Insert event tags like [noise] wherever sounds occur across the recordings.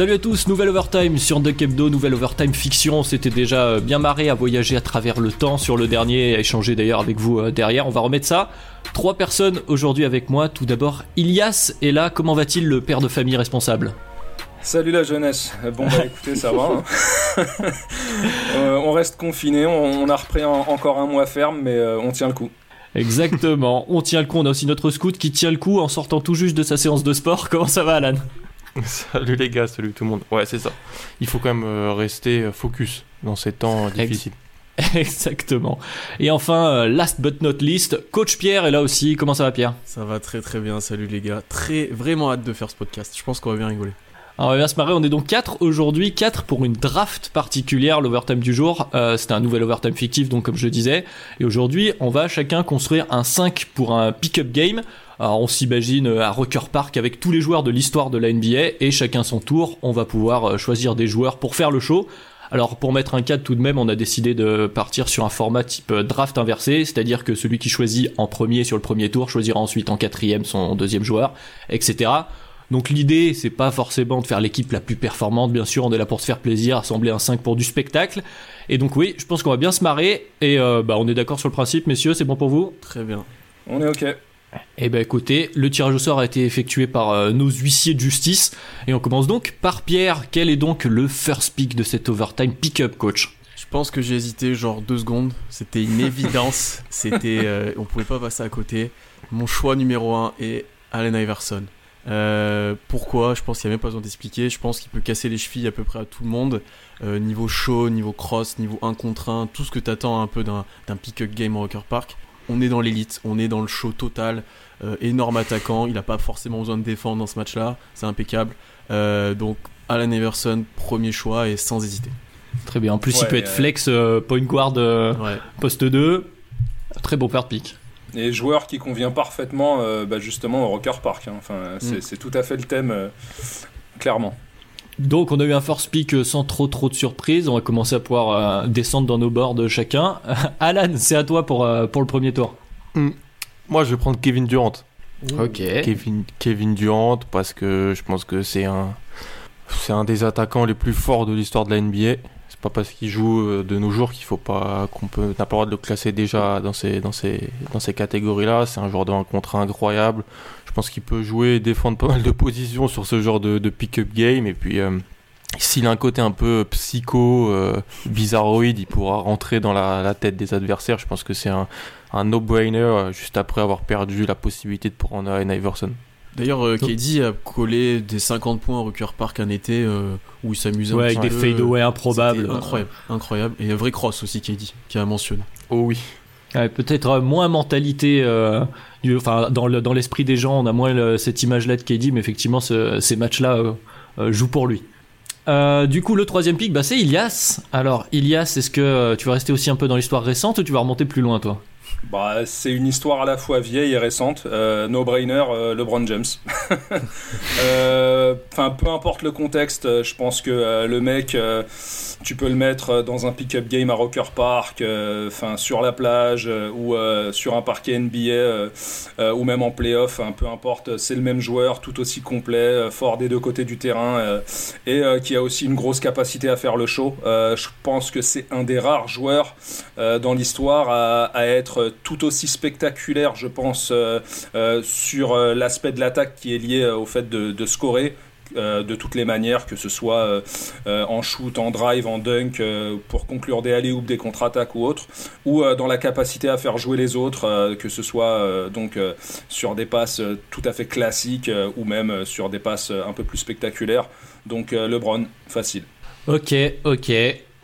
Salut à tous, nouvelle overtime sur Duck Hebdo, nouvelle overtime fiction. C'était déjà euh, bien marré à voyager à travers le temps sur le dernier, à échanger d'ailleurs avec vous euh, derrière. On va remettre ça. Trois personnes aujourd'hui avec moi. Tout d'abord, Ilias est là. Comment va-t-il, le père de famille responsable? Salut la jeunesse. Bon bah écoutez, ça va. hein. [laughs] Euh, on reste confiné, on, on a repris un- encore un mois ferme, mais euh, on tient le coup. Exactement. On tient le coup. On a aussi notre scout qui tient le coup en sortant tout juste de sa séance de sport. [laughs] Comment ça va, Alan? [laughs] Salut les gars, salut tout le monde. Ouais, c'est ça. Il faut quand même euh, rester euh, focus dans ces temps euh, difficiles. [laughs] Exactement. Et enfin, euh, last but not least, coach Pierre est là aussi. Comment ça va, Pierre? Ça va très très bien, salut les gars. Très vraiment hâte de faire ce podcast. Je pense qu'on va bien rigoler. Alors, on va bien se marrer, on est donc 4 aujourd'hui, 4 pour une draft particulière, l'overtime du jour. Euh, C'était un nouvel overtime fictif, donc comme je le disais. Et aujourd'hui, on va chacun construire un 5 pour un pick-up game. Alors, on s'imagine euh, à Rucker Park avec tous les joueurs de l'histoire de la NBA, et chacun son tour, on va pouvoir euh, choisir des joueurs pour faire le show. Alors pour mettre un cadre tout de même, on a décidé de partir sur un format type euh, draft inversé, c'est-à-dire que celui qui choisit en premier sur le premier tour choisira ensuite en quatrième son deuxième joueur, etc. Donc l'idée, c'est pas forcément de faire l'équipe la plus performante, bien sûr, on est là pour se faire plaisir, assembler un 5 pour du spectacle. Et donc oui, je pense qu'on va bien se marrer, et euh, bah, on est d'accord sur le principe, messieurs, c'est bon pour vous? Très bien. On est ok. Eh ben écoutez, le tirage au sort a été effectué par euh, nos huissiers de justice, et on commence donc par Pierre. Quel est donc le first pick de cet overtime pick-up, coach? Je pense que j'ai hésité genre deux secondes. C'était une évidence. [laughs] C'était, euh, on pouvait pas passer à côté. Mon choix numéro un est Allen Iverson. Euh, pourquoi? Je pense qu'il n'y a même pas besoin d'expliquer. Je pense qu'il peut casser les chevilles à peu près à tout le monde. Euh, niveau show, niveau cross, niveau 1 contre 1, tout ce que t'attends un peu d'un pick-up game au Rocker Park. On est dans l'élite, on est dans le show total. Euh, énorme attaquant, il n'a pas forcément besoin de défendre dans ce match-là, c'est impeccable. Euh, donc Allen Iverson, premier choix et sans hésiter. Très bien, en plus il peut être flex, euh, point guard, euh, Ouais. poste 2. Très beau first pick. Et joueur qui convient parfaitement euh, bah, justement au Rocker Park. hein. Enfin, c'est Mm. c'est tout à fait le thème, euh, clairement. Donc on a eu un first pick euh, sans trop trop de surprises, on va commencer à pouvoir euh, descendre dans nos boards chacun. [laughs] Alan, c'est à toi pour, euh, pour le premier tour. Moi, je vais prendre Kevin Durant. Ok. Kevin, Kevin Durant, parce que je pense que c'est un, c'est un des attaquants les plus forts de l'histoire de la NBA. Pas parce qu'il joue euh, de nos jours qu'il faut pas qu'on peut n'a pas le droit de le classer déjà dans ces dans ces dans ces catégories-là. C'est un joueur de un contre un incroyable. Je pense qu'il peut jouer et défendre pas mal de positions sur ce genre de, pick-up game. Et puis euh, s'il a un côté un peu psycho, euh, bizarroïde, il pourra rentrer dans la, tête des adversaires. Je pense que c'est un, un no-brainer euh, juste après avoir perdu la possibilité de prendre Allen Iverson. D'ailleurs, euh, KD a collé des 50 points au Rocker Park un été euh, où il s'amusait Ouais, un avec des fadeaways improbables. Incroyable, incroyable. Et un vrai cross aussi, KD, qui a mentionné. Oh oui. Ouais, Peut-être euh, moins mentalité, euh, du, enfin dans le- dans l'esprit des gens, on a moins le- cette image-là de KD, mais effectivement ce- ces matchs-là euh, euh, jouent pour lui. Euh, du coup, le troisième pick, bah, c'est Ilias. Alors, Ilias, est-ce que euh, tu vas rester aussi un peu dans l'histoire récente ou tu vas remonter plus loin, toi? Bah, c'est une histoire à la fois vieille et récente. Euh, no-brainer, euh, LeBron James. [laughs] Euh, Enfin, peu importe le contexte, je pense que le mec, tu peux le mettre dans un pick-up game à Rocker Park, enfin sur la plage ou sur un parquet NBA ou même en playoff, hein, peu importe. C'est le même joueur, tout aussi complet, fort des deux côtés du terrain et qui a aussi une grosse capacité à faire le show. Je pense que c'est un des rares joueurs dans l'histoire à, être tout aussi spectaculaire, je pense, sur l'aspect de l'attaque qui est lié au fait de, scorer euh, de toutes les manières, que ce soit euh, euh, en shoot, en drive, en dunk, pour conclure des alley-oops, des contre-attaques ou autres, ou dans la capacité à faire jouer les autres, que ce soit donc sur des passes tout à fait classiques ou même sur des passes un peu plus spectaculaires. Donc LeBron, facile. Ok, ok.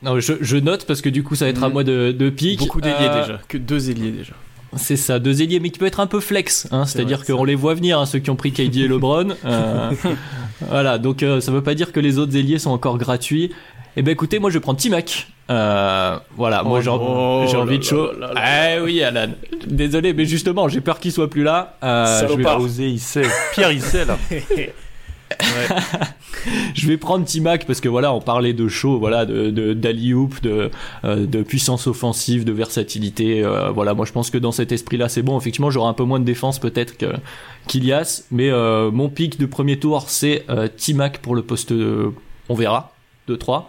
Non, je, note parce que du coup ça va être à mm. moi de, de pique. Beaucoup d'ailiers déjà, que deux ailiers déjà. C'est ça, deux ailiers, mais qui peut être un peu flex. Hein, C'est-à-dire qu'on les voit venir, hein, ceux qui ont pris KD et LeBron. Euh, [laughs] voilà, donc euh, ça veut pas dire que les autres ailiers sont encore gratuits. Eh ben écoutez, moi je vais prendre T-Mac. Euh, voilà, moi j'ai oh envie de chaud. Eh oui, Alan. Désolé, mais justement, j'ai peur qu'il soit plus là. je vais pas oser, il sait. Pierre, il sait là. [laughs] [laughs] je vais prendre Timac parce que voilà, on parlait de show, voilà, de de, de, euh, de puissance offensive, de versatilité. Euh, voilà, moi je pense que dans cet esprit-là, c'est bon. Effectivement, j'aurai un peu moins de défense peut-être que qu'Ilias, mais euh, mon pic de premier tour, c'est Timac pour le poste. on verra, 2-3.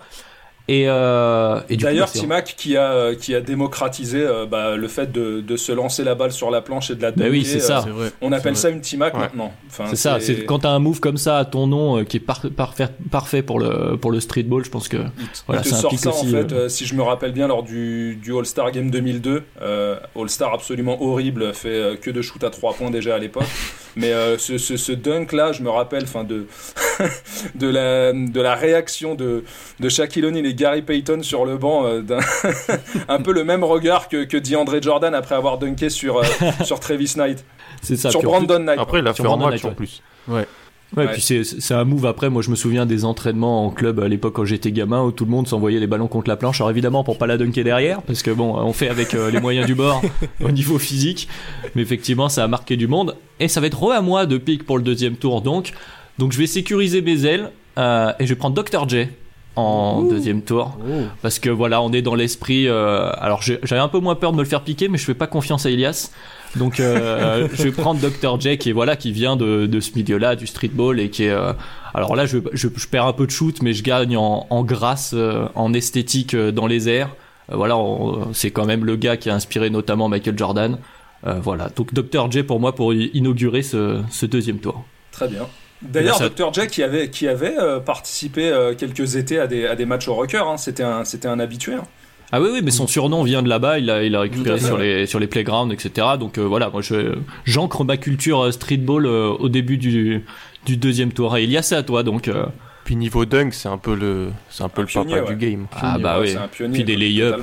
Et, euh, et d'ailleurs, Timac qui a euh, qui a démocratisé euh, bah, le fait de, de, se lancer la balle sur la planche et de la dunker. Bah oui, c'est ça. on appelle ça une Timac maintenant. Enfin, c'est ça. C'est quand t'as un move comme ça à ton nom qui est parfait parfait pour le pour le streetball. Je pense que voilà, c'est un pic ça, aussi. En fait, si je me rappelle bien lors du, du All Star Game 2002, All Star absolument horrible, fait que de shoot à 3 points déjà à l'époque. [laughs] Mais ce, ce, ce, dunk là, je me rappelle, enfin de [laughs] de la de la réaction de de Shaquille O'Neal et Gary Payton sur le banc, euh, [laughs] un peu le même regard que, que DeAndre Jordan après avoir dunké sur, euh, [laughs] sur Travis Knight. C'est ça. Sur Brandon Knight. Après, il a fait un match en plus. Ouais. Ouais, puis c'est un move après. Moi, je me souviens des entraînements en club à l'époque quand j'étais gamin où tout le monde s'envoyait les ballons contre la planche. Alors évidemment pour pas la dunker derrière, parce que bon, on fait avec euh, les moyens du bord au niveau physique. Mais effectivement, ça a marqué du monde. Et ça va être re à moi de pique pour le deuxième tour. Donc, donc je vais sécuriser mes ailes euh, et je vais prendre Dr J en deuxième tour. Parce que voilà on est dans l'esprit euh, alors j'avais un peu moins peur de me le faire piquer mais je fais pas confiance à Elias. Donc euh, [laughs] je vais prendre Dr J qui est voilà qui vient de, de ce milieu là du streetball et qui est euh, alors là je, je, je, perds un peu de shoot mais je gagne en, en grâce euh, en esthétique euh, dans les airs. Voilà c'est quand même le gars qui a inspiré notamment Michael Jordan. Voilà. Donc Dr J pour moi pour inaugurer ce, ce deuxième tour. Très bien D'ailleurs, Dr. Jack qui avait, qui avait euh, participé euh, quelques étés à des, à des matchs au rocker, hein. c'était un, un habitué. Hein. Ah oui, oui, mais son surnom vient de là-bas, il a, il a récupéré sur les, sur les playgrounds, etc. Donc euh, voilà, moi j'ancre ma culture streetball au début du, du deuxième tour. Et il y a ça à toi, donc. Puis niveau dunk, c'est un peu le, c'est un peu le papa du game. ah bah oui. Puis des lay-up,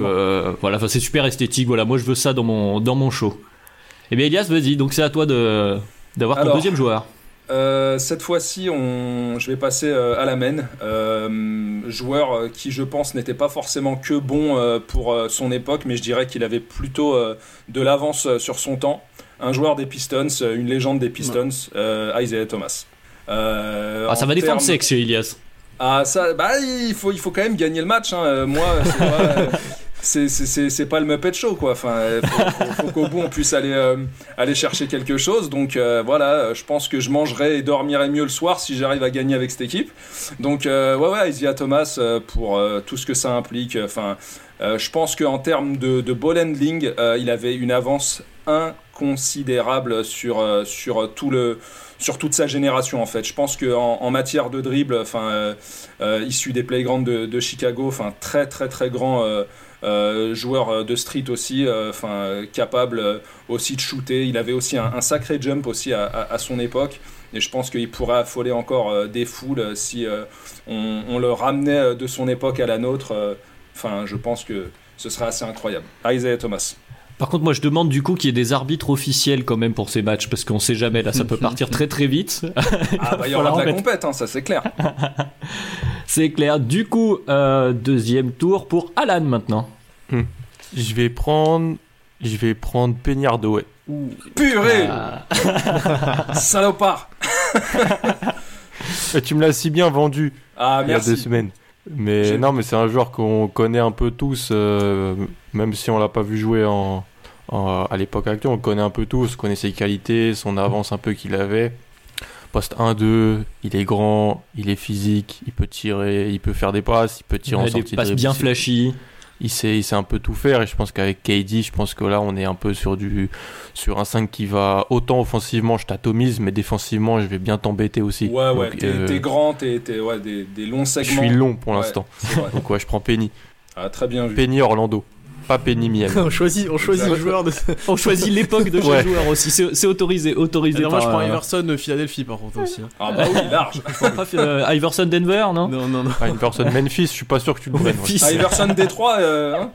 voilà, enfin c'est super esthétique. Voilà, moi je veux ça dans mon, dans mon show. Eh bien Elias, vas-y, donc c'est à toi de, d'avoir ton deuxième joueur. Euh, cette fois-ci, on... je vais passer euh, à la main. Euh, joueur qui, je pense, n'était pas forcément que bon pour son époque, mais je dirais qu'il avait plutôt de l'avance sur son temps. Un joueur des Pistons, une légende des Pistons, Isaiah Thomas. ah, ça va défendre sexe chez Ilias. Ah, ça, bah, il faut, il faut quand même gagner le match. Hein. Moi, c'est [laughs] pas le Muppet Show quoi. Enfin, faut, faut, [laughs] qu'au bout on puisse aller euh, aller chercher quelque chose. Donc euh, voilà, je pense que je mangerai et dormirai mieux le soir si j'arrive à gagner avec cette équipe. Donc euh, ouais ouais, Isaiah Thomas pour tout ce que ça implique. Enfin, je pense qu'en termes de, de ball handling, il avait une avance inconsidérable sur sur tout le sur toute sa génération en fait. Je pense qu'en en, matière de dribble, enfin, issu des playgrounds de, de Chicago, enfin très très très grand euh, joueur euh, de street aussi, euh, enfin capable aussi de shooter. Il avait aussi un, sacré jump aussi à, son époque. Et je pense qu'il pourrait affoler encore des foules si on, le ramenait de son époque à la nôtre. Enfin, je pense que ce serait assez incroyable. Isaiah Thomas. Par contre, moi, je demande du coup qu'il y ait des arbitres officiels quand même pour ces matchs, parce qu'on sait jamais, là, ça peut partir très très vite. [laughs] Ah, bah, il y aura de la compète, hein, ça c'est clair. [laughs] c'est clair. Du coup, deuxième tour pour Alan maintenant. Hmm. Je vais prendre. Je vais prendre Peñardo, Purée ah. [laughs] Salopard Tu me l'as si bien vendu ah, il y a deux semaines. Mais non, mais c'est un joueur qu'on connaît un peu tous, euh, même si on l'a pas vu jouer en, à l'époque actuelle, on le connaît un peu tous, on connaît ses qualités, son avance un peu qu'il avait. Poste 1-2, il est grand, il est physique, il peut tirer, il peut faire des passes, il peut tirer en sortie des passes bien flashy. Il sait, il sait un peu tout faire et je pense qu'avec KD, je pense que là on est un peu sur du sur un 5 qui va autant offensivement je t'atomise mais défensivement je vais bien t'embêter aussi. Ouais ouais, t'es euh, t'es grand, t'es ouais, des, des longs je segments. suis long pour Ouais, l'instant. Donc ouais, je prends Penny. Ah, très bien vu. Penny Orlando, pas Penny Miami. [laughs] on choisit, on choisit le joueur de. [laughs] On choisit l'époque de [laughs] chaque Ouais. joueur aussi. C'est autorisé, autorisé. Alors moi, je prends euh, Iverson de Philadelphie par contre aussi. hein. Ah bah oui, large. pas euh, Iverson Denver, non? Non, non, non. Ah, personne Memphis, je suis pas sûr que tu le prennes. Iverson Détroit, euh, hein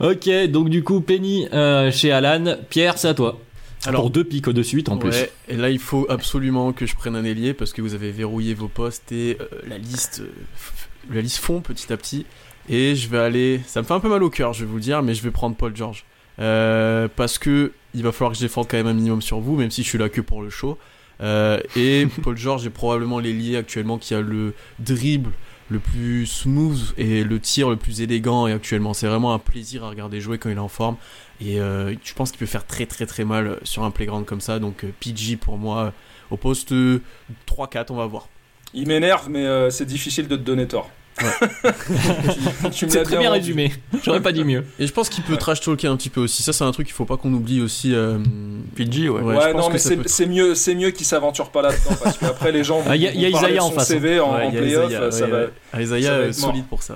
Ok, donc du coup, Penny euh, chez Alan. Pierre, c'est à toi. Alors- Pour deux pics de suite en plus. Ouais, et là il faut absolument que je prenne un ailier parce que vous avez verrouillé vos postes et euh, la liste, euh, la liste fond petit à petit. Et je vais aller, ça me fait un peu mal au cœur, je vais vous le dire, mais je vais prendre Paul George Euh, parce que il va falloir que je défende quand même un minimum sur vous, même si je suis là que pour le show. Euh, et [laughs] Paul George est probablement l'ailier actuellement qui a le dribble le plus smooth et le tir le plus élégant et actuellement. C'est vraiment un plaisir à regarder jouer quand il est en forme. Et euh, je pense qu'il peut faire très très très mal sur un playground comme ça. Donc PG pour moi au poste euh, 3-4 on va voir. Il m'énerve, mais euh, c'est difficile de te donner tort. [laughs] me C'est très bien rendu. résumé. J'aurais pas dit mieux. et je pense qu'il peut trash talker un petit peu aussi ça c'est un truc qu'il faut pas qu'on oublie aussi euh, PG, ouais. Ouais, Ouais, je pense non, que mais c'est peut- c'est mieux, c'est mieux qu'il s'aventure pas là-dedans parce qu'après les gens vont, Ah, y a- vont y a parler Isaiah de en son face, CV en, Ouais, en il y a playoff, Isaiah, ça ouais, va. ouais. Ah, Isaiah, ça va être mort. solide pour ça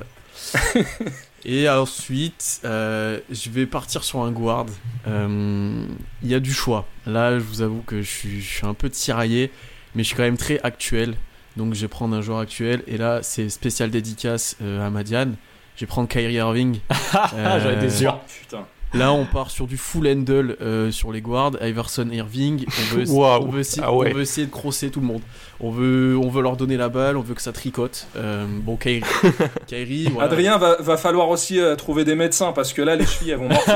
ouais. [laughs] et ensuite euh, je vais partir sur un guard Euh, il y a du choix là je vous avoue que je suis, je suis un peu tiraillé mais je suis quand même très actuel donc je vais prendre un joueur actuel et là c'est spécial dédicace euh, à Madiane je vais prendre Kyrie Irving [laughs] Ah, j'aurais été Euh, sûr. Putain. Là, on part sur du full handle euh, sur les guards, Iverson, Irving. On veut, [laughs] Waouh. on veut essayer, Ah ouais. on veut essayer de crosser tout le monde. On veut, on veut leur donner la balle, on veut que ça tricote. Euh, bon, Kyrie, [laughs] Kyrie voilà. Adrien, va, va falloir aussi euh, trouver des médecins parce que là, les chevilles, elles vont morfler.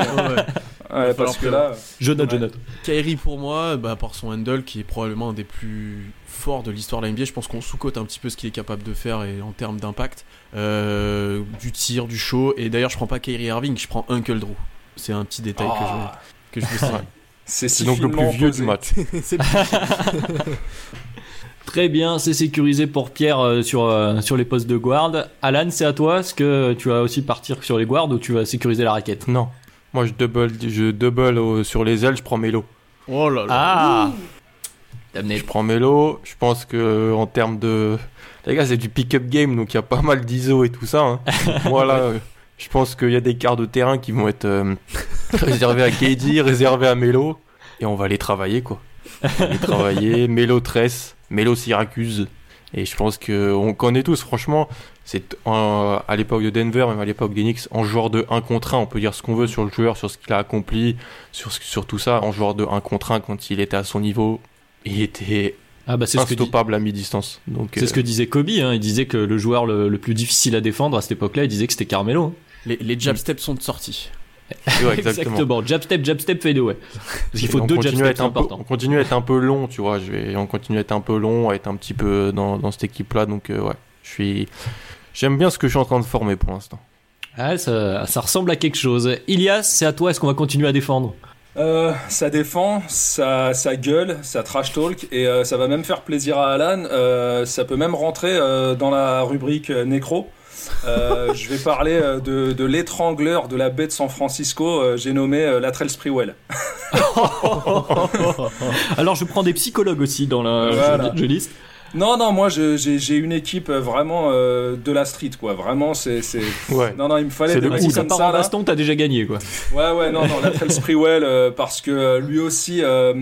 Ouais, parce que là, Je note, je note. Kyrie pour moi, bah, par son handle qui est probablement un des plus forts de l'histoire de la NBA, je pense qu'on sous-cote un petit peu ce qu'il est capable de faire et en termes d'impact, Euh, du tir, du show. Et d'ailleurs, je prends pas Kyrie Irving, je prends Uncle Drew. C'est un petit détail Ah, que je, que je [laughs] c'est si donc le plus vieux posé. du match. [laughs] [laughs] Très bien, c'est sécurisé pour Pierre euh, sur, euh, sur les postes de guard. Alan, c'est à toi. Est-ce que tu vas aussi partir sur les guards ou tu vas sécuriser la raquette? Non. Moi, je double, je double au- sur les ailes, je prends Melo. Oh là là. Ah Damné. Je prends Melo. Je pense que en termes de. Les gars, c'est du pick-up game, donc il y a pas mal d'ISO et tout ça. hein. [laughs] Moi, là, euh, je pense qu'il y a des quarts de terrain qui vont être euh, [laughs] réservés à KD, réservés à Melo. Et on va les travailler, quoi. On va les travailler. Melo Tress, Melo Syracuse. Et je pense qu'on connaît tous, franchement. C'est euh, à l'époque de Denver, même à l'époque d'Enix, en joueur de 1 contre 1, on peut dire ce qu'on veut sur le joueur, sur ce qu'il a accompli, sur, ce- sur tout ça. En joueur de 1 contre 1, quand il était à son niveau, il était Ah bah c'est ce que dit- instoppable à mi-distance. Donc, c'est ce que disait Kobe. Hein. Il disait que le joueur le, le plus difficile à défendre à cette époque-là, il disait que c'était Carmelo. hein. Les, les jab steps sont sortis. Ouais, [laughs] exactement. Jab step, jab step, fade away. Parce qu'il faut deux jab continue à steps importants. on continue à être un peu long, tu vois. Je vais, on continue à être un peu long, à être un petit peu dans, dans cette équipe-là. Donc, euh, ouais, je suis. J'aime bien ce que je suis en train de former pour l'instant. Ah, ça, ça ressemble à quelque chose. Ilias, c'est à toi. Est-ce qu'on va continuer à défendre? Euh, ça défend, ça, ça gueule, ça trash talk et euh, ça va même faire plaisir à Alan. Euh, ça peut même rentrer euh, dans la rubrique euh, nécro. Euh, je vais parler euh, de, de l'étrangleur de la baie de San Francisco. euh, J'ai nommé euh, Latrell Sprewell. [laughs] Alors, je prends des psychologues aussi dans la Voilà. je, je liste. Non, non, moi j'ai une équipe vraiment euh, de la street, quoi. Vraiment, c'est. Ouais. Non, non, il me fallait C'est des le mecs Si coup, ça comme part ça, en baston, t'as déjà gagné, quoi. Ouais, ouais, non, non, Latrell Sprewell, euh, parce que lui aussi, euh,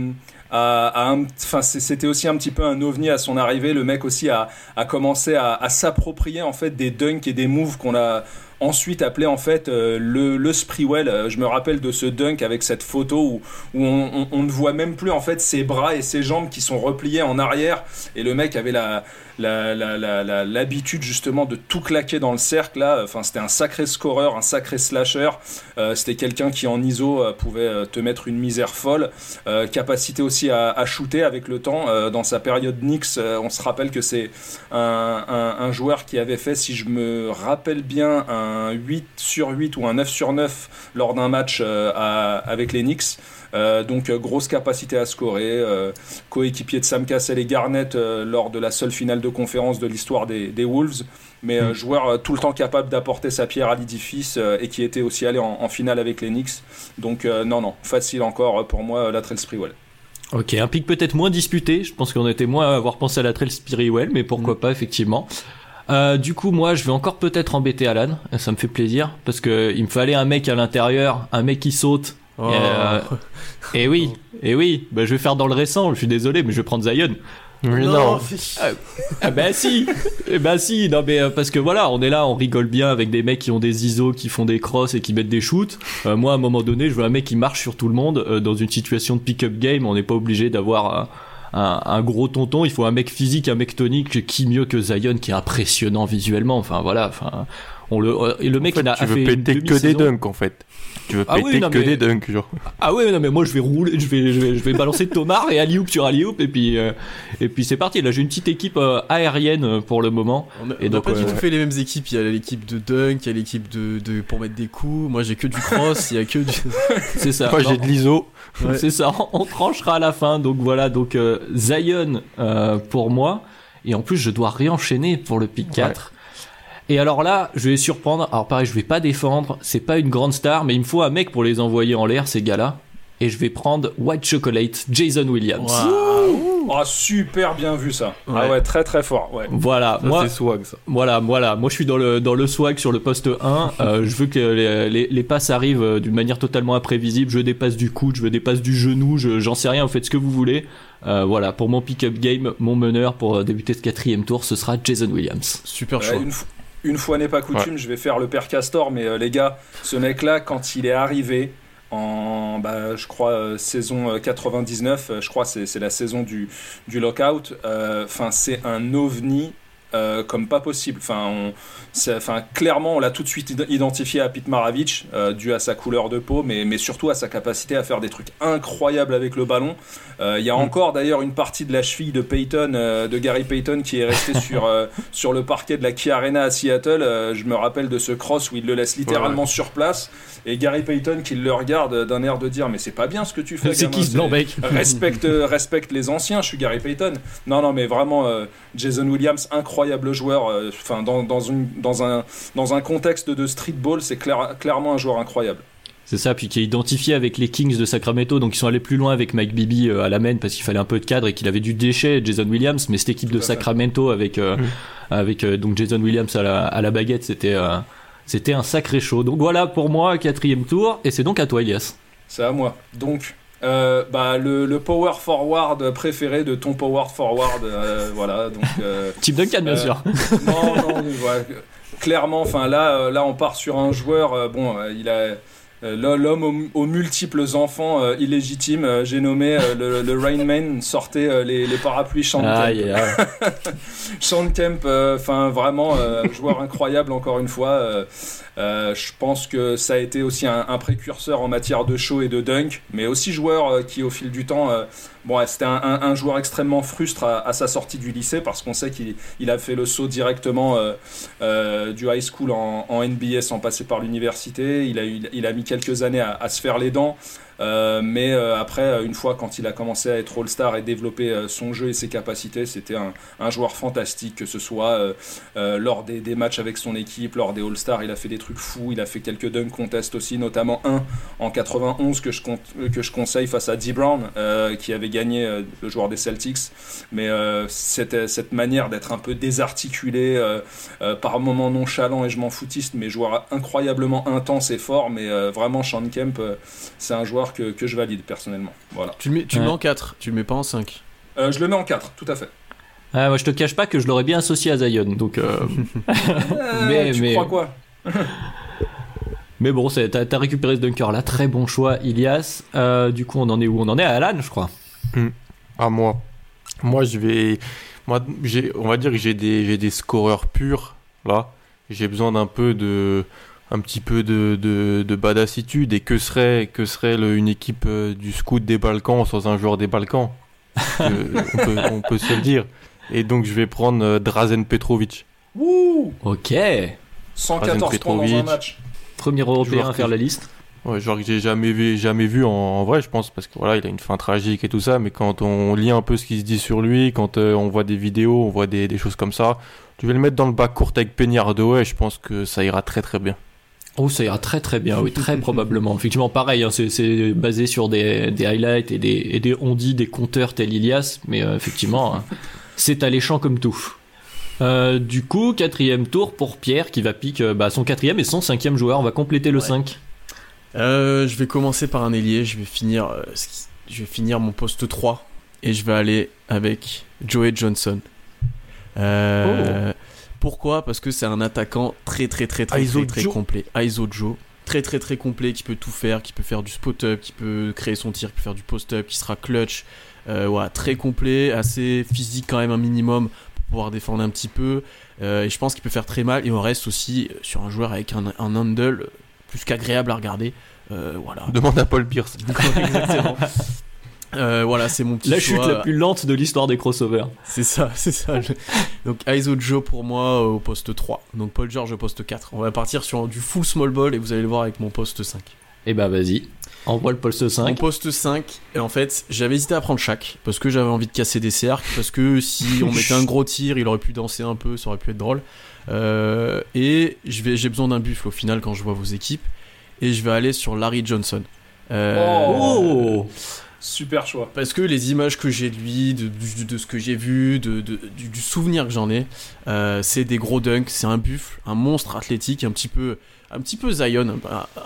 enfin, c'est- c'était aussi un petit peu un ovni à son arrivée. Le mec aussi a, commencé à, s'approprier en fait des dunks et des moves qu'on a ensuite appelé en fait euh, le, le Sprewell. Euh, Je me rappelle de ce dunk avec cette photo où, on, on- ne voit même plus en fait ses bras et ses jambes qui sont repliés en arrière et le mec avait la- l'habitude justement de tout claquer dans le cercle là. Enfin, c'était un sacré scoreur, un sacré slasher. Euh, c'était quelqu'un qui en ISO euh, pouvait euh, te mettre une misère folle. Euh, capacité aussi à, shooter avec le temps. Euh, dans sa période Knicks, euh, on se rappelle que c'est un, joueur qui avait fait, si je me rappelle bien, un, un 8 sur 8 ou un 9 sur 9 lors d'un match avec les Knicks. donc grosse capacité à scorer, coéquipier de Sam Cassell et Garnett lors de la seule finale de conférence de l'histoire des, des, Wolves, mais mm. joueur tout le temps capable d'apporter sa pierre à l'édifice et qui était aussi allé en, finale avec les Knicks. Donc non, non, facile encore pour moi, la Trail Sprewell. Ok, un pic peut-être moins disputé. Je pense qu'on était moins à avoir pensé à la Trail Spirituel, mais pourquoi mm. pas effectivement. Euh, du coup, moi, je vais encore peut-être embêter Alan. Ça me fait plaisir parce que il me fallait un mec à l'intérieur, un mec qui saute. Oh. Et, euh, et, oui, et oui. Bah, je vais faire dans le récent. Je suis désolé, mais je vais prendre Zion. Non. Ah, ah, bah si, eh bah si, non mais euh, parce que voilà, on est là, on rigole bien avec des mecs qui ont des ISO, qui font des crosses et qui mettent des shoots. Euh, moi, à un moment donné, je veux un mec qui marche sur tout le monde euh, dans une situation de pick-up game. On n'est pas obligé d'avoir un, un, gros tonton. Il faut un mec physique, un mec tonique. Qui mieux que Zion, qui est impressionnant visuellement. Enfin voilà, enfin on le, le mec il a tu veux péter que des dunks en fait. Tu veux ah péter que des dunks genre. Ah ouais non mais moi je vais rouler, je vais je vais, je vais balancer Tomar et Alioub sur Alioub et puis euh, et puis c'est parti. Là j'ai une petite équipe euh, aérienne euh, pour le moment. On a, et donc, pas du tout fait les mêmes équipes. Il y a l'équipe de dunk, il y a l'équipe de, de pour mettre des coups. Moi j'ai que du cross, il y a que du. [laughs] c'est ça. Moi j'ai de l'ISO. C'est ça. On, tranchera à la fin. Donc voilà donc Zion pour moi. Et en plus, je dois réenchaîner pour le pick 4. Et alors là, je vais surprendre. Alors pareil, je vais pas défendre. C'est pas une grande star, mais il me faut un mec pour les envoyer en l'air, ces gars-là. Et je vais prendre White Chocolate, Jason Williams. Oh, super bien vu ça. Ah ouais, très très fort. Ouais. Voilà, moi c'est swag ça. Voilà, voilà. Moi je suis dans le dans le swag sur le poste 1. [laughs] Euh, je veux que les, les, les passes arrivent euh, d'une manière totalement imprévisible. Je dépasse du coude, je dépasse du genou, j'en sais rien. Vous faites ce que vous voulez. Euh, voilà, pour mon pick-up game, mon meneur pour débuter ce quatrième tour, ce sera Jason Williams. Super choix une fois n'est pas coutume, je vais faire le père Castor, mais euh, les gars, ce mec-là, quand il est arrivé en, bah, je crois, euh, saison 99, euh, je crois c'est c'est la saison du, du lockout, enfin c'est un ovni comme pas possible. Enfin, on, enfin, clairement, on l'a tout de suite identifié à Pete Maravich, euh, dû à sa couleur de peau, mais, mais surtout à sa capacité à faire des trucs incroyables avec le ballon. Euh, il y a mm. encore d'ailleurs une partie de la cheville de Peyton, euh, de Gary Payton, qui est restée [laughs] sur, sur le parquet de la Key Arena à Seattle. je me rappelle de ce cross où il le laisse littéralement sur place. Et Gary Payton qui le regarde d'un air de dire Mais c'est pas bien ce que tu fais. C'est qui ce blanc [laughs] respecte les anciens, je suis Gary Payton. Non, non, mais vraiment, Jason Williams, incroyable joueur. Enfin, dans, dans une dans un, dans un contexte de streetball, c'est clairement un joueur incroyable. C'est ça, puis qui est identifié avec les Kings de Sacramento, donc ils sont allés plus loin avec Mike Bibby euh, à la main parce qu'il fallait un peu de cadre et qu'il avait du déchet, Jason Williams, mais cette équipe de Sacramento avec, euh, mm. avec euh, donc Jason Williams à la, à la baguette, c'était c'était un sacré show. Donc voilà pour moi, quatrième tour, et c'est donc à toi, Elias. C'est à moi. Donc, euh, bah, le, power forward préféré de ton power forward, euh, voilà. Donc, euh, Type Duncan, bien sûr. [laughs] Non, non, clairement, enfin là, là, on part sur un joueur. bon, il a euh, l'homme aux, multiples enfants euh, illégitimes, euh, j'ai nommé le, le Rainman, sortait les, parapluies Sean Kemp. [laughs] Sean Kemp, enfin vraiment, joueur incroyable encore une fois. je pense que ça a été aussi un, précurseur en matière de show et de dunk, mais aussi joueur qui au fil du temps Bon, c'était un, joueur extrêmement frustre à, sa sortie du lycée parce qu'on sait qu'il a fait le saut directement euh, euh, du high school en, en, NBA sans passer par l'université. Il a, mis quelques années à se faire les dents. Euh, mais euh, après, euh, une fois quand il a commencé à être All-Star et développer son jeu et ses capacités, c'était un, joueur fantastique, que ce soit lors des, matchs avec son équipe, lors des All-Stars, il a fait des trucs fous, il a fait quelques dunk contests aussi, notamment un en 91 que je, conseille face à Dee Brown, qui avait gagné le joueur des Celtics. Mais cette, cette manière d'être un peu désarticulé, par moments nonchalant et je m'en foutiste, mais joueur incroyablement intense et fort, mais vraiment Sean Kemp, c'est un joueur que, je valide personnellement. Voilà. Tu le mets, tu mets en 4, tu le mets pas en 5 euh, Je le mets en 4, tout à fait. Ah, moi je te cache pas que je l'aurais bien associé à Zion, donc. Euh, [laughs] euh, mais, tu crois quoi? [laughs] Mais bon, t'as as récupéré ce dunker là, très bon choix, Ilias. du coup, on en est où? On en est à Alan, je crois. Hmm. Ah, moi. Moi, je vais. Moi, on va dire que j'ai des, des scoreurs purs, là. J'ai besoin d'un peu de un petit peu de, de, de badassitude et que serait, que serait une équipe euh, du scout des Balkans sans un joueur des Balkans? On, peut, on, peut, se le dire. Et donc je vais prendre euh, Drazen Petrovic. Ouh Ok. 114 points dans un Petrovic. match. Premier européen à faire la liste. Ouais, genre que j'ai jamais vu, jamais vu en, en vrai, je pense, parce que voilà, il a une fin tragique et tout ça, mais quand on lit un peu ce qui se dit sur lui, quand euh, on voit des vidéos, on voit des, des choses comme ça, tu vais le mettre dans le bac court avec Peñardo, et je pense que ça ira très très bien. Oh, ça ira très très bien, oui, très [laughs] probablement. Effectivement, pareil, hein, c'est- basé sur des, des highlights et des, et des on dit des compteurs tel Ilias, mais euh, effectivement, hein, c'est alléchant comme tout. Euh, du coup, quatrième tour pour Pierre qui va pique euh, bah, son quatrième et son cinquième joueur. On va compléter le Ouais. 5. Euh, je vais commencer par un ailier. Je vais finir, je vais finir mon poste 3 et je vais aller avec Joey Johnson. Euh, Pourquoi? Parce que c'est un attaquant très très très très Aizo très, très complet. Aizo Joe. Très très très complet, qui peut tout faire, qui peut faire du spot-up, qui peut créer son tir, qui peut faire du post-up, qui sera clutch. Euh, voilà, très complet, assez physique quand même un minimum pour pouvoir défendre un petit peu. Euh, et je pense qu'il peut faire très mal. Et on reste aussi sur un joueur avec un, un handle plus qu'agréable à regarder. Euh, voilà. Demande à Paul Pierce. [laughs] Exactement. Euh, voilà, c'est mon petit La chute la plus lente de l'histoire des crossovers. C'est ça, [laughs] c'est ça. Donc Aizo Joe pour moi au poste 3. Donc Paul George au poste 4. On va partir sur du full small ball et vous allez le voir avec mon poste 5. Et bah vas-y, envoie le poste Mon 5. poste 5, et en fait, j'avais hésité à prendre chaque parce que j'avais envie de casser des cercles, parce que si on [laughs] mettait un gros tir, il aurait pu danser un peu, ça aurait pu être drôle. Euh, et je vais- j'ai besoin d'un buffle au final quand je vois vos équipes, et je vais aller sur Larry Johnson. Euh, Oh Super choix. Parce que les images que j'ai de lui, de, de- de ce que j'ai vu, de, du, du souvenir que j'en ai, euh, c'est des gros dunks, c'est un buffle, un monstre athlétique, un petit peu, un petit peu Zion,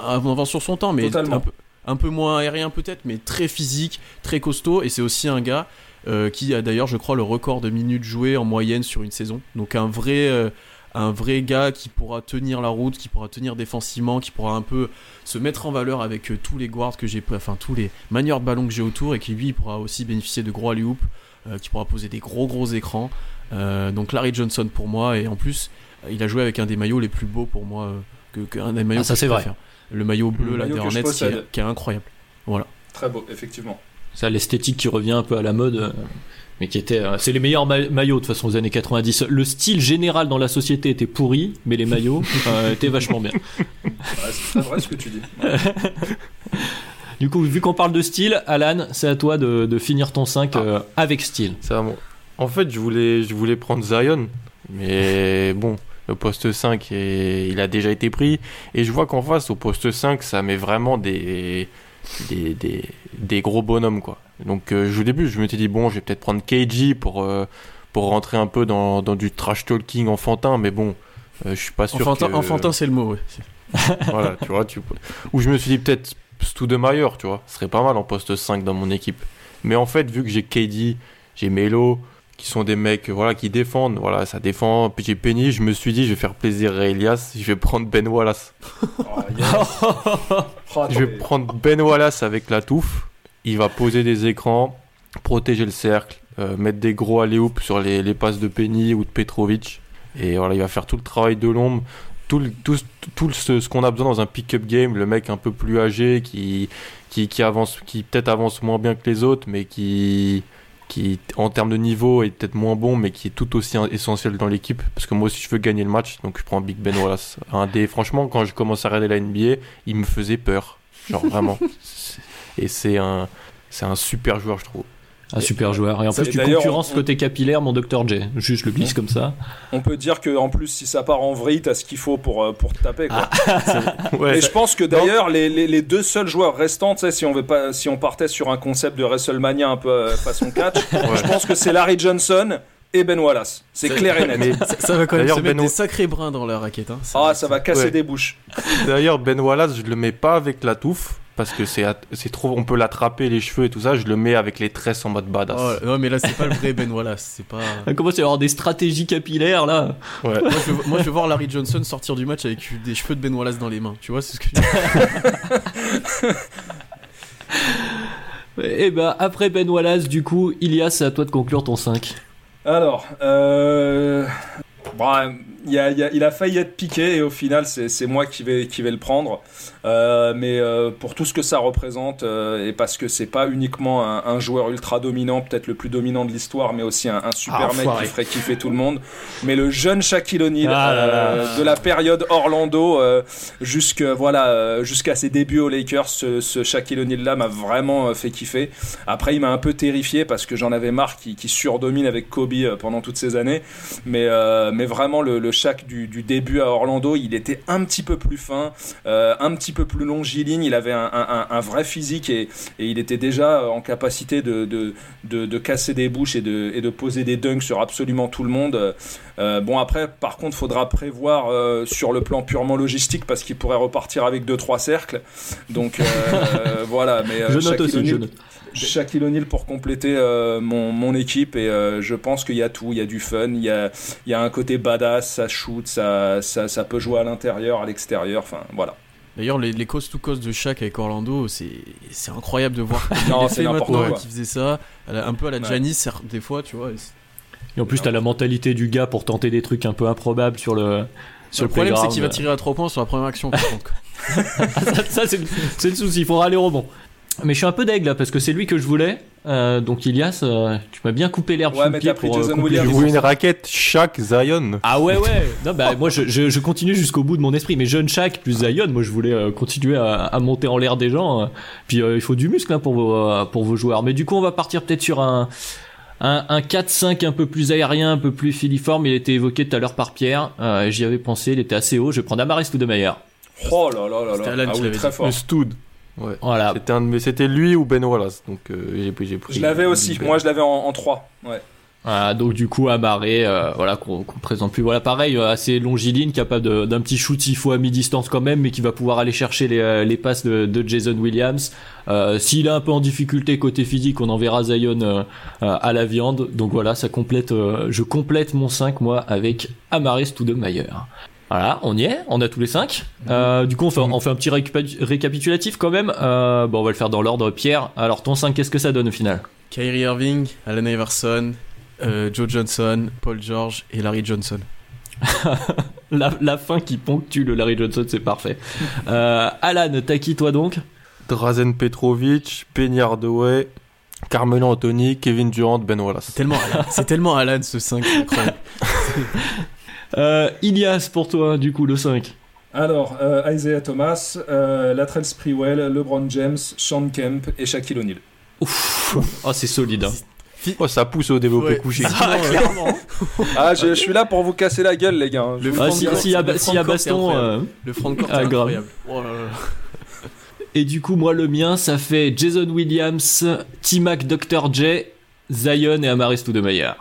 avant sur son temps, mais Totalement. un peu, un peu moins aérien peut-être, mais très physique, très costaud, et c'est aussi un gars euh, qui a d'ailleurs, je crois, le record de minutes jouées en moyenne sur une saison. Donc un vrai, euh, un vrai gars qui pourra tenir la route, qui pourra tenir défensivement, qui pourra un peu se mettre en valeur avec euh, tous les guards que j'ai, enfin tous les manières de ballon que j'ai autour, et qui lui pourra aussi bénéficier de gros alley euh, qui pourra poser des gros gros écrans. Euh, donc Larry Johnson pour moi, et en plus, il a joué avec un des maillots les plus beaux pour moi, euh, que, que- un des maillots Ah, ça, que je c'est vrai. Le maillot bleu, Le la maillot des Hornets, qui qui est incroyable. Très beau, effectivement. Ça, l'esthétique qui revient un peu à la mode, euh, mais qui était. euh, c'est les meilleurs ma- maillots de toute façon aux années 90. Le style général dans la société était pourri, mais les maillots [laughs] euh, étaient vachement bien. Ouais, c'est vrai ce que tu dis. [laughs] Du coup, vu qu'on parle de style, Alan, c'est à toi de, de finir ton 5 euh, avec style. Ça, bon. En fait, je voulais, je voulais prendre Zion, mais [laughs] bon, le poste 5, est- il a déjà été pris. Et je vois qu'en face, au poste 5, ça met vraiment des, des, des, des gros bonhommes, quoi. Donc, euh, au début, je m'étais dit, bon, je vais peut-être prendre KG pour, euh, pour rentrer un peu dans, dans du trash talking enfantin, mais bon, euh, je suis pas sûr Enfantin, que... enfantin, c'est le mot, ouais. [laughs] voilà, tu vois, tu... Ou je me suis dit peut-être Stoudemire, tu vois, ce serait pas mal en poste 5 dans mon équipe. Mais en fait, vu que j'ai KD, j'ai Melo, qui sont des mecs voilà, qui défendent, voilà, ça défend, Penny, je me suis dit, je vais faire plaisir à Elias, je vais prendre Ben Wallace. [laughs] Oh, yes. Oh, Je vais prendre Ben Wallace avec la touffe, il va poser des écrans, protéger le cercle, euh, mettre des gros alley sur les, les passes de Penny ou de Petrovic. Et voilà, il va faire tout le travail de l'ombre, tout, le- tout, tout ce, ce qu'on a besoin dans un pick-up game, le mec un peu plus âgé, qui, qui, qui avance, qui peut-être avance moins bien que les autres, mais qui, qui en termes de niveau est peut-être moins bon, mais qui est tout aussi essentiel dans l'équipe. Parce que moi aussi je veux gagner le match, donc je prends Big Ben Wallace. Un des, franchement, quand je commence à regarder la NBA, il me faisait peur. Genre vraiment. [laughs] Et c'est un, c'est un super joueur, je trouve. Un super joueur. Et en Ça, plus, tu concurrences on- côté capillaire mon Dr. J. Juste, le glisse comme ça. On peut dire que en plus, si ça part en vrille, t'as ce qu'il faut pour, euh, pour te taper. Quoi. Ouais, Et je pense que d'ailleurs, les, les, les deux seuls joueurs restants, tu sais, si on veut pas, si on partait sur un concept de WrestleMania un peu euh, façon catch, [laughs] je pense que c'est Larry Johnson et Ben Wallace. C'est clair et net. mais Ça, ça va quand même D'ailleurs, se mettre Ben- des sacrés brins dans la raquette. Hein. Ah, ça va casser Ouais. des bouches. D'ailleurs, Ben Wallace, je le mets pas avec la touffe. Parce que c'est trop, on peut l'attraper les cheveux et tout ça. Je le mets avec les tresses en mode badass. Oh, non, mais là, c'est pas le vrai Ben Wallace. C'est pas. Ah, Comment c'est avoir des stratégies capillaires là Ouais. Moi je, veux, moi, je veux voir Larry Johnson sortir du match avec des cheveux de Ben Wallace dans les mains. Tu vois, c'est ce que. Et [laughs] bah, après Ben Wallace, du coup, Ilias, c'est à toi de conclure ton 5. Alors, euh, Bon, il, a, il, a, il, a, failli être piqué et au final c'est moi qui vais, qui vais le prendre. Euh, mais euh, pour tout ce que ça représente euh, et parce que c'est pas uniquement un, un, joueur ultra dominant, peut-être le plus dominant de l'histoire, mais aussi un, un super ah, mec qui ferait kiffer tout le monde. Mais le jeune Shaquille O'Neal ah de la période Orlando voilà jusqu'à ses débuts aux Lakers, ce, ce Shaquille O'Neal là m'a vraiment fait kiffer. Après il m'a un peu terrifié parce que j'en avais marre qui, qui surdomine avec Kobe pendant toutes ces années. Mais mais vraiment le, le Shaq du, du, début à Orlando, il était un petit peu plus fin, un petit peu plus longiligne, il avait un, un, un vrai physique et, et, il était déjà en capacité de, de, de, de casser des bouches et de, et de poser des dunks sur absolument tout le monde. Euh, bon après, par contre, faudra prévoir euh, sur le plan purement logistique parce qu'il pourrait repartir avec deux trois cercles. Donc euh, [laughs] voilà, mais je note aussi, je note. Shaquille O'Neal pour compléter euh, mon, mon, équipe et euh, je pense qu'il y a tout, il y a du fun, il y a, il y a un côté badass, ça shoot, ça, ça, ça peut jouer à l'intérieur, à l'extérieur, enfin voilà. D'ailleurs, les, les coast to coast de Shaq avec Orlando, c'est incroyable de voir [laughs] non, c'est maintenant qui faisait ça, un peu à la Janice des fois, tu vois. Et en plus, t'as la mentalité du gars pour tenter des trucs un peu improbables sur le. Sur le, le problème, c'est qu'il va tirer à 3 points sur la première action, par contre. [laughs] ça, ça c'est le souci, il faudra aller au bon. Mais je suis un peu deg là parce que c'est lui que je voulais. Euh, donc Ilias, euh, tu m'as bien coupé l'herbe ouais, sous le pied pour. Euh, Jason. Tu voulais une raquette Shaq Zion. Ah ouais ouais. non bah moi je, je, je continue jusqu'au bout de mon esprit. Mais jeune Shaq plus Zion, moi je voulais euh, continuer à, à, monter en l'air des gens. Euh. Puis il faut du muscle hein, pour vos pour vos joueurs. Mais du coup on va partir peut-être sur un un, un 4-5 un peu plus aérien, un peu plus filiforme. Il a été évoqué tout à l'heure par Pierre. J'y avais pensé. Il était assez haut. Je vais prendre Amaris Stoudemire. Oh là là là là. Ah oui, très fort. Le Stoud. Ouais. Voilà. C'était un de c'était lui ou Ben Wallace. Donc euh, j'ai pris, j'ai pris. Je l'avais aussi. Moi, je l'avais en, en 3. Ouais. Voilà, donc du coup Amaré, euh, voilà qu'on qu présente plus. Voilà, pareil, euh, assez longiligne, capable d'un petit shoot s'il faut à mi-distance quand même, mais qui va pouvoir aller chercher les, euh, les passes de, de, Jason Williams. Euh, s'il est un peu en difficulté côté physique, on enverra Zion euh, à la viande. Donc voilà, ça complète. je complète mon 5 moi avec Amaris Stoudemire. Voilà, on y est, on a tous les cinq. Euh, du coup, on fait, on fait un petit récapitulatif quand même. Euh, bon, on va le faire dans l'ordre. Pierre, alors ton 5, qu'est-ce que ça donne au final? Kyrie Irving, Allen Iverson, euh, Joe Johnson, Paul George et Larry Johnson. [laughs] la, la, fin qui ponctue le Larry Johnson, c'est parfait. Euh, Alan, t'as qui toi donc? Drazen Petrovic, Penny Hardaway, Carmelo Anthony, Kevin Durant, Ben Wallace. C'est tellement Alan, c'est tellement Alan ce 5, c'est incroyable. [laughs] Euh, Ilias, pour toi, du coup, le 5. Alors, euh, Isaiah Thomas, euh, Latrell Sprewell, LeBron James, Sean Kemp et Shaquille O'Neal. Ouf, oh, c'est solide. Hein. Oh, ça pousse au développé ouais. couché. Ah, clairement. [laughs] ah, je, je, suis là pour vous casser la gueule, les gars. Le ah, si, si, y a, si y a baston, euh... le front de ah, incroyable. Oh là là. Et du coup, moi, le mien, ça fait Jason Williams, T-Mac, Dr. J, Zion et Amaris Stoudemire.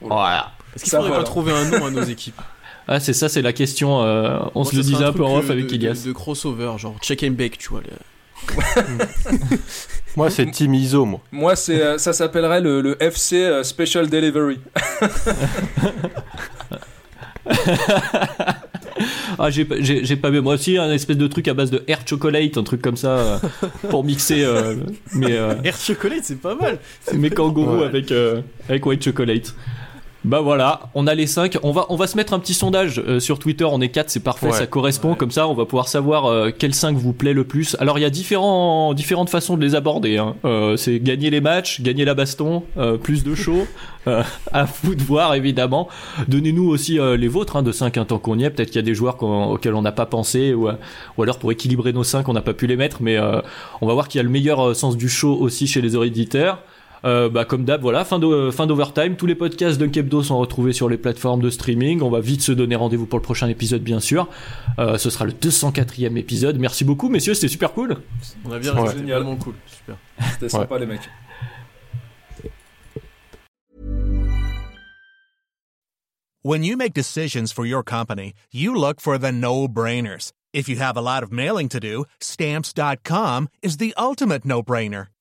Voilà. Est-ce qu'il faudrait voilà. pas trouver un nom à nos équipes [laughs] Ah, c'est ça, c'est la question. Euh, on Moi, se le disait un peu en off avec de, Ilias. De, de, crossover, genre check and bake, tu vois. Les... [laughs] moi, c'est Team ISO, moi. Moi, c'est, euh, ça s'appellerait le, le FC euh, Special Delivery. [laughs] ah, j'ai, j'ai, j'ai pas vu. Moi aussi, un espèce de truc à base de air chocolate, un truc comme ça, euh, pour mixer. Euh, mais, euh, air chocolate, c'est pas mal. C'est mes kangourous ouais. avec, avec white chocolate. Bah voilà, on a les 5. On va, on va se mettre un petit sondage euh, sur Twitter. On est 4, c'est parfait, ouais. ça correspond. Ouais. Comme ça, on va pouvoir savoir euh, quel 5 vous plaît le plus. Alors, il y a différents, différentes façons de les aborder. Hein. Euh, c'est gagner les matchs, gagner la baston, plus de show. [laughs] à vous de voir, évidemment. Donnez-nous aussi les vôtres hein, de 5 hein, tant qu'on y est. Peut-être qu'il y a des joueurs qu auxquels on n'a pas pensé. Ou, ou, alors, pour équilibrer nos 5, on n'a pas pu les mettre. Mais on va voir qu'il y a le meilleur sens du show aussi chez les éditeurs. Euh, bah, comme d'hab, voilà, fin d'overtime. Tous les podcasts de Kebdo sont retrouvés sur les plateformes de streaming. On va vite se donner rendez-vous pour le prochain épisode, bien sûr. Euh, ce sera le 204e épisode. Merci beaucoup, messieurs, c'était super cool. On a bien ouais. génialement cool. Super. C'était sympa, ouais. les mecs. When you make decisions for your company, you look for the no-brainers. If you have a lot of mailing to do, stamps.com is the ultimate no-brainer.